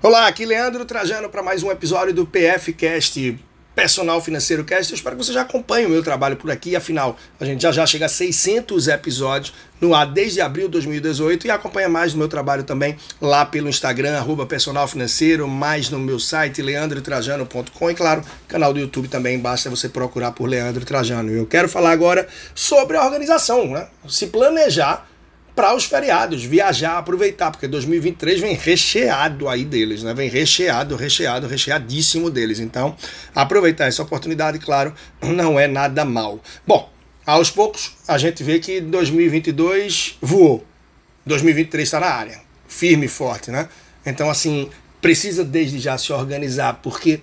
Olá, aqui Leandro Trajano para mais um episódio do PFcast Personal Financeiro Cast. Eu espero que você já acompanhe o meu trabalho por aqui, afinal, a gente já já chega a 600 episódios no ar desde abril de 2018 e acompanha mais do meu trabalho também lá pelo Instagram, arroba Personal Financeiro, mais no meu site leandrotrajano.com e claro, canal do YouTube também, basta você procurar por Leandro Trajano. Eu quero falar agora sobre a organização, né? Se planejar para os feriados, viajar, aproveitar, porque 2023 vem recheado aí deles, né? Vem recheado, recheado, recheadíssimo deles. Então, aproveitar essa oportunidade, claro, não é nada mal. Bom, aos poucos a gente vê que 2022 voou. 2023 está na área, firme e forte, né? Então, assim, precisa desde já se organizar, porque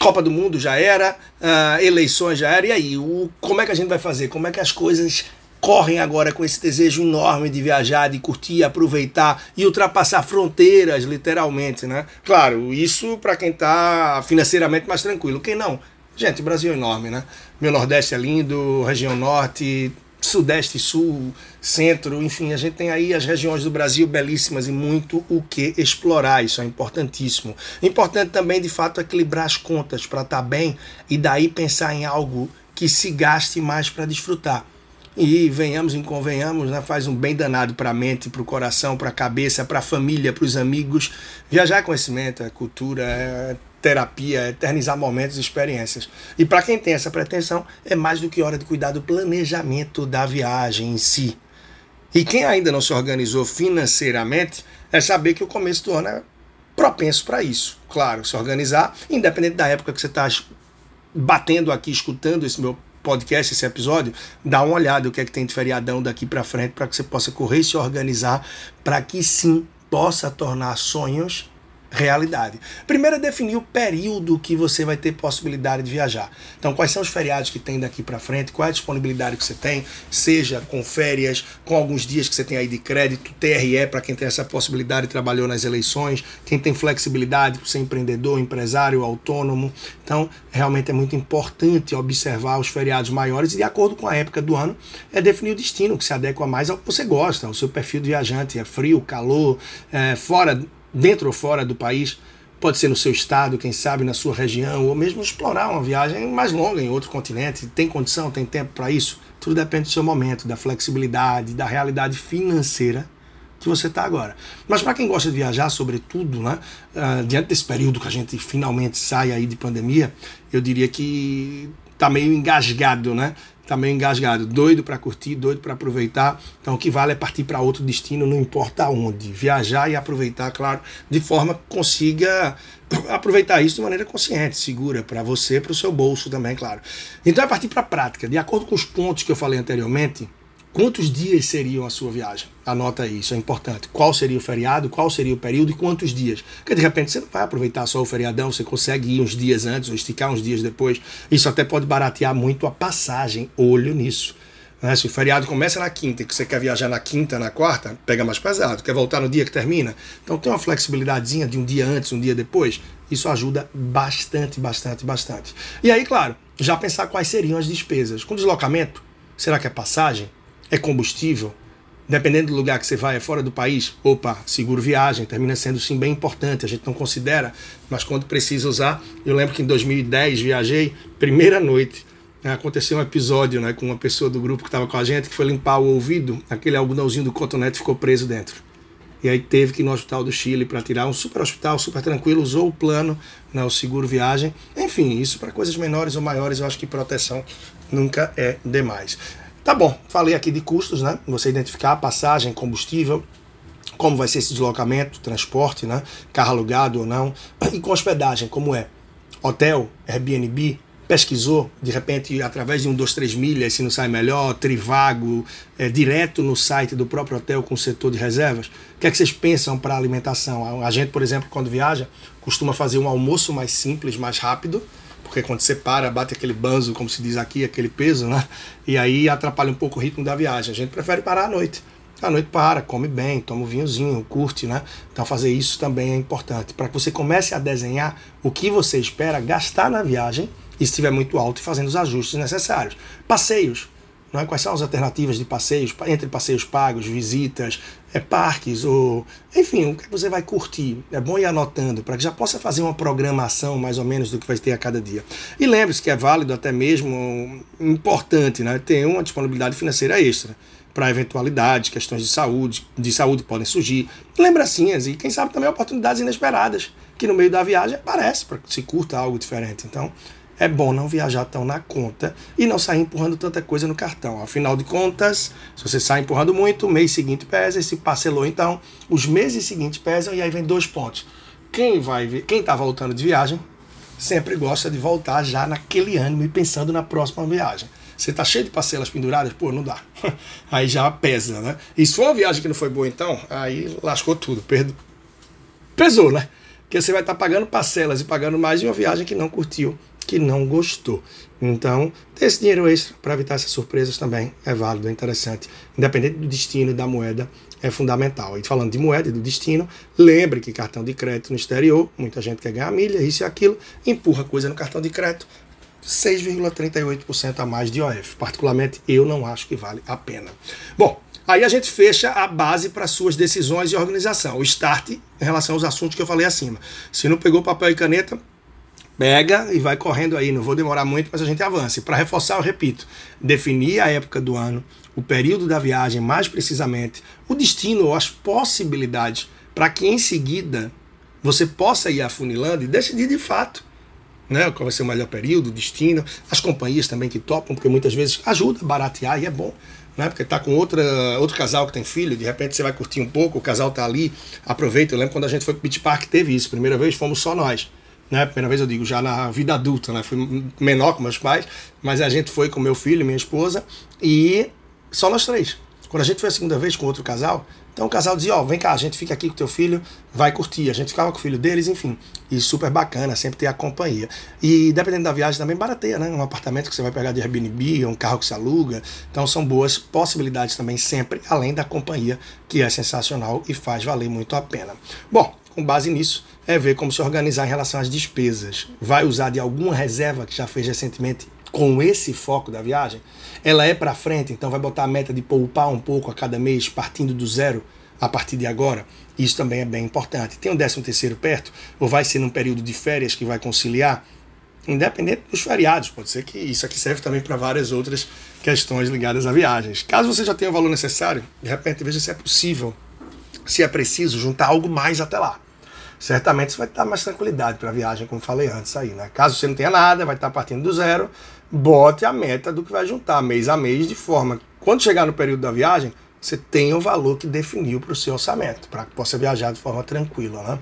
Copa do Mundo já era, uh, eleições já era, e aí, o, como é que a gente vai fazer? Como é que as coisas correm agora com esse desejo enorme de viajar, de curtir, aproveitar e ultrapassar fronteiras, literalmente, né? Claro, isso para quem está financeiramente mais tranquilo. Quem não? Gente, o Brasil é enorme, né? Meu Nordeste é lindo, região Norte, Sudeste, Sul, Centro, enfim, a gente tem aí as regiões do Brasil belíssimas e muito o que explorar, isso é importantíssimo. Importante também, de fato, equilibrar as contas para estar tá bem e daí pensar em algo que se gaste mais para desfrutar. E venhamos e convenhamos, né, faz um bem danado para a mente, para o coração, para a cabeça, para a família, para os amigos. Viajar é conhecimento, é cultura, é terapia, é eternizar momentos e experiências. E para quem tem essa pretensão, é mais do que hora de cuidar do planejamento da viagem em si. E quem ainda não se organizou financeiramente, é saber que o começo do ano é propenso para isso. Claro, se organizar, independente da época que você está batendo aqui, escutando esse meu podcast, esse episódio, dá uma olhada o que é que tem de feriadão daqui para frente para que você possa correr e se organizar para que sim possa tornar sonhos realidade. Primeiro é definir o período que você vai ter possibilidade de viajar. Então, quais são os feriados que tem daqui para frente, qual é a disponibilidade que você tem, seja com férias, com alguns dias que você tem aí de crédito, TRE para quem tem essa possibilidade e trabalhou nas eleições, quem tem flexibilidade ser empreendedor, empresário, autônomo. Então, realmente é muito importante observar os feriados maiores e de acordo com a época do ano, é definir o destino que se adequa mais ao que você gosta, ao seu perfil de viajante, é frio, calor, é, fora dentro ou fora do país, pode ser no seu estado, quem sabe na sua região, ou mesmo explorar uma viagem mais longa em outro continente. Tem condição, tem tempo para isso? Tudo depende do seu momento, da flexibilidade, da realidade financeira que você está agora. Mas para quem gosta de viajar, sobretudo, né, uh, diante desse período que a gente finalmente sai aí de pandemia, eu diria que está meio engasgado, né? Meio engasgado, doido para curtir, doido para aproveitar. Então o que vale é partir para outro destino, não importa onde. Viajar e aproveitar, claro, de forma que consiga aproveitar isso de maneira consciente, segura, para você, para o seu bolso também, claro. Então é partir para a prática. De acordo com os pontos que eu falei anteriormente, Quantos dias seriam a sua viagem? Anota aí, isso é importante. Qual seria o feriado, qual seria o período e quantos dias? Porque de repente você não vai aproveitar só o feriadão, você consegue ir uns dias antes ou esticar uns dias depois. Isso até pode baratear muito a passagem. Olho nisso. Né? Se o feriado começa na quinta e que você quer viajar na quinta, na quarta, pega mais pesado. Quer voltar no dia que termina? Então tem uma flexibilidadezinha de um dia antes, um dia depois. Isso ajuda bastante, bastante, bastante. E aí, claro, já pensar quais seriam as despesas. Com deslocamento, será que é passagem? É combustível, dependendo do lugar que você vai, é fora do país, opa, seguro viagem, termina sendo sim bem importante, a gente não considera, mas quando precisa usar, eu lembro que em 2010 viajei, primeira noite, né, aconteceu um episódio né, com uma pessoa do grupo que estava com a gente, que foi limpar o ouvido, aquele algodãozinho do cotonete ficou preso dentro. E aí teve que ir no hospital do Chile para tirar um super hospital, super tranquilo, usou o plano, né, o seguro viagem. Enfim, isso para coisas menores ou maiores, eu acho que proteção nunca é demais. Tá bom, falei aqui de custos, né? Você identificar passagem, combustível, como vai ser esse deslocamento, transporte, né? Carro alugado ou não. E com hospedagem, como é? Hotel, Airbnb, pesquisou, de repente, através de um, dois, três milhas, se não sai melhor, Trivago, é, direto no site do próprio hotel com o setor de reservas. O que é que vocês pensam para alimentação? A gente, por exemplo, quando viaja, costuma fazer um almoço mais simples, mais rápido, porque quando você para, bate aquele banzo, como se diz aqui, aquele peso, né? E aí atrapalha um pouco o ritmo da viagem. A gente prefere parar à noite. À noite para, come bem, toma um vinhozinho, curte, né? Então fazer isso também é importante. Para que você comece a desenhar o que você espera gastar na viagem e se estiver muito alto e fazendo os ajustes necessários. Passeios. Não é? Quais são as alternativas de passeios, entre passeios pagos, visitas, é, parques, ou enfim, o que você vai curtir. É bom ir anotando para que já possa fazer uma programação mais ou menos do que vai ter a cada dia. E lembre-se que é válido até mesmo importante né? ter uma disponibilidade financeira extra para eventualidades, questões de saúde, de saúde podem surgir, lembrancinhas e quem sabe também oportunidades inesperadas que no meio da viagem aparece para que se curta algo diferente. Então, é bom não viajar tão na conta e não sair empurrando tanta coisa no cartão. Afinal de contas, se você sai empurrando muito, o mês seguinte pesa, e se parcelou então, os meses seguintes pesam e aí vem dois pontos. Quem vai, quem está voltando de viagem sempre gosta de voltar já naquele ânimo e pensando na próxima viagem. Você tá cheio de parcelas penduradas, pô, não dá. Aí já pesa, né? E se for uma viagem que não foi boa, então, aí lascou tudo, perdo. Pesou, né? Porque você vai estar tá pagando parcelas e pagando mais de uma viagem que não curtiu que não gostou. Então, ter esse dinheiro extra para evitar essas surpresas também é válido, é interessante. Independente do destino e da moeda, é fundamental. E falando de moeda e do destino, lembre que cartão de crédito no exterior, muita gente quer ganhar milha, isso e aquilo, empurra coisa no cartão de crédito, 6,38% a mais de OF. Particularmente, eu não acho que vale a pena. Bom, aí a gente fecha a base para suas decisões e organização. O start em relação aos assuntos que eu falei acima. Se não pegou papel e caneta, pega e vai correndo aí, não vou demorar muito, mas a gente avance. Para reforçar, eu repito, definir a época do ano, o período da viagem, mais precisamente, o destino ou as possibilidades, para que em seguida você possa ir afunilando e decidir de fato né, qual vai ser o melhor período, o destino, as companhias também que topam, porque muitas vezes ajuda a baratear e é bom. Né, porque tá com outra, outro casal que tem filho, de repente você vai curtir um pouco, o casal tá ali, aproveita. Eu lembro quando a gente foi pro Beach Park, teve isso. Primeira vez fomos só nós né? Primeira vez eu digo, já na vida adulta, né? Fui menor com meus pais, mas a gente foi com meu filho minha esposa e só nós três. Quando a gente foi a segunda vez com outro casal, então o casal dizia, ó, oh, vem cá, a gente fica aqui com teu filho, vai curtir. A gente ficava com o filho deles, enfim. E super bacana, sempre ter a companhia. E dependendo da viagem também barateia, né? Um apartamento que você vai pegar de Airbnb, um carro que se aluga. Então são boas possibilidades também sempre, além da companhia, que é sensacional e faz valer muito a pena. Bom, com base nisso, é ver como se organizar em relação às despesas. Vai usar de alguma reserva que já fez recentemente com esse foco da viagem? Ela é para frente, então vai botar a meta de poupar um pouco a cada mês, partindo do zero a partir de agora. Isso também é bem importante. Tem um décimo terceiro perto, ou vai ser num período de férias que vai conciliar? Independente dos feriados, pode ser que isso aqui serve também para várias outras questões ligadas a viagens. Caso você já tenha o valor necessário, de repente veja se é possível, se é preciso juntar algo mais até lá certamente você vai estar mais tranquilidade para a viagem, como falei antes aí, né? Caso você não tenha nada, vai estar partindo do zero, bote a meta do que vai juntar mês a mês, de forma que quando chegar no período da viagem, você tenha o valor que definiu para o seu orçamento, para que possa viajar de forma tranquila, né?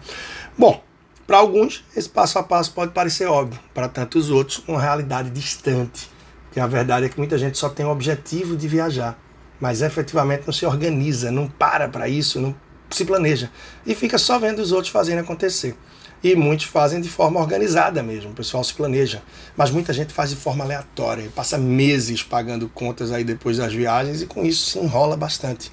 Bom, para alguns, esse passo a passo pode parecer óbvio, para tantos outros, uma realidade distante. Que a verdade é que muita gente só tem o objetivo de viajar, mas efetivamente não se organiza, não para para isso, não se planeja e fica só vendo os outros fazendo acontecer. E muitos fazem de forma organizada mesmo, o pessoal se planeja. Mas muita gente faz de forma aleatória, passa meses pagando contas aí depois das viagens e com isso se enrola bastante.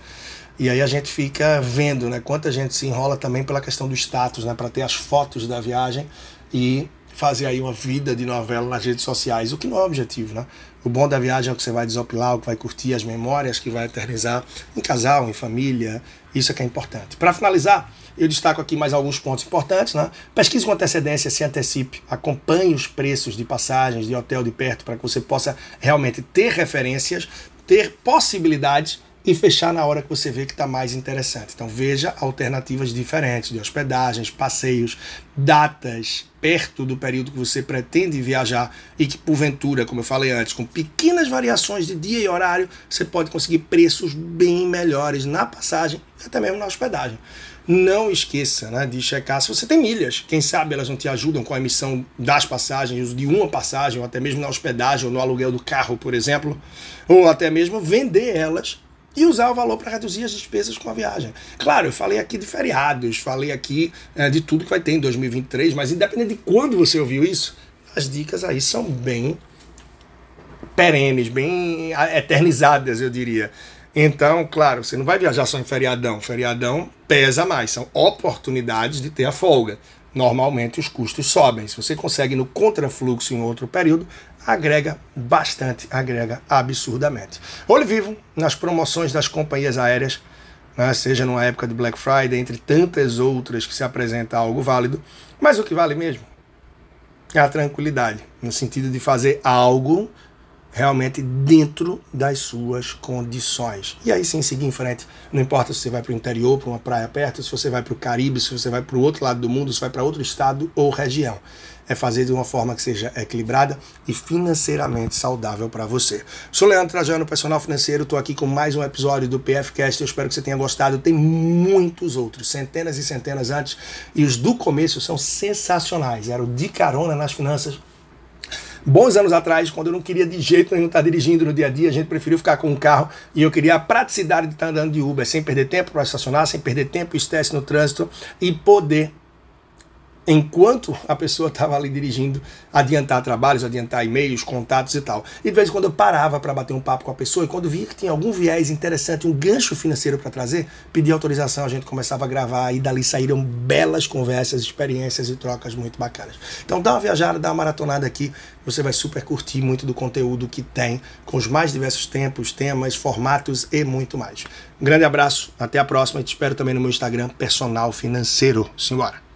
E aí a gente fica vendo, né, quanta gente se enrola também pela questão do status, né, para ter as fotos da viagem e fazer aí uma vida de novela nas redes sociais, o que não é objetivo, né? O bom da viagem é o que você vai desopilar, o que vai curtir as memórias, que vai eternizar em casal, em família, isso é que é importante. Para finalizar, eu destaco aqui mais alguns pontos importantes. Né? Pesquise com antecedência, se antecipe, acompanhe os preços de passagens de hotel de perto para que você possa realmente ter referências, ter possibilidades e fechar na hora que você vê que está mais interessante. Então veja alternativas diferentes de hospedagens, passeios, datas perto do período que você pretende viajar e que porventura, como eu falei antes, com pequenas variações de dia e horário, você pode conseguir preços bem melhores na passagem e até mesmo na hospedagem. Não esqueça né, de checar se você tem milhas. Quem sabe elas não te ajudam com a emissão das passagens, de uma passagem, ou até mesmo na hospedagem ou no aluguel do carro, por exemplo, ou até mesmo vender elas e usar o valor para reduzir as despesas com a viagem. Claro, eu falei aqui de feriados, falei aqui é, de tudo que vai ter em 2023, mas independente de quando você ouviu isso, as dicas aí são bem perenes, bem eternizadas, eu diria. Então, claro, você não vai viajar só em feriadão. Feriadão pesa mais, são oportunidades de ter a folga. normalmente os custos sobem. Se você consegue no contrafluxo em outro período, agrega bastante, agrega absurdamente. Olho vivo nas promoções das companhias aéreas, né, seja numa época de Black Friday, entre tantas outras que se apresenta algo válido, mas o que vale mesmo é a tranquilidade, no sentido de fazer algo realmente dentro das suas condições. E aí sim seguir em frente. Não importa se você vai para o interior, para uma praia perto, se você vai para o Caribe, se você vai para o outro lado do mundo, se vai para outro estado ou região. É fazer de uma forma que seja equilibrada e financeiramente saudável para você. Sou Leandro Trajano, personal financeiro. Estou aqui com mais um episódio do PFcast. Eu espero que você tenha gostado. Tem muitos outros, centenas e centenas antes. E os do começo são sensacionais. Era o de carona nas finanças bons anos atrás, quando eu não queria de jeito nenhum estar dirigindo no dia a dia, a gente preferiu ficar com um carro e eu queria a praticidade de estar andando de Uber, sem perder tempo para estacionar, sem perder tempo e estresse no trânsito e poder enquanto a pessoa estava ali dirigindo, adiantar trabalhos, adiantar e-mails, contatos e tal. E de vez em quando eu parava para bater um papo com a pessoa e quando via que tinha algum viés interessante, um gancho financeiro para trazer, pedia autorização, a gente começava a gravar e dali saíram belas conversas, experiências e trocas muito bacanas. Então dá uma viajada, dá uma maratonada aqui, você vai super curtir muito do conteúdo que tem, com os mais diversos tempos, temas, formatos e muito mais. Um grande abraço, até a próxima e te espero também no meu Instagram, Personal Financeiro. Simbora!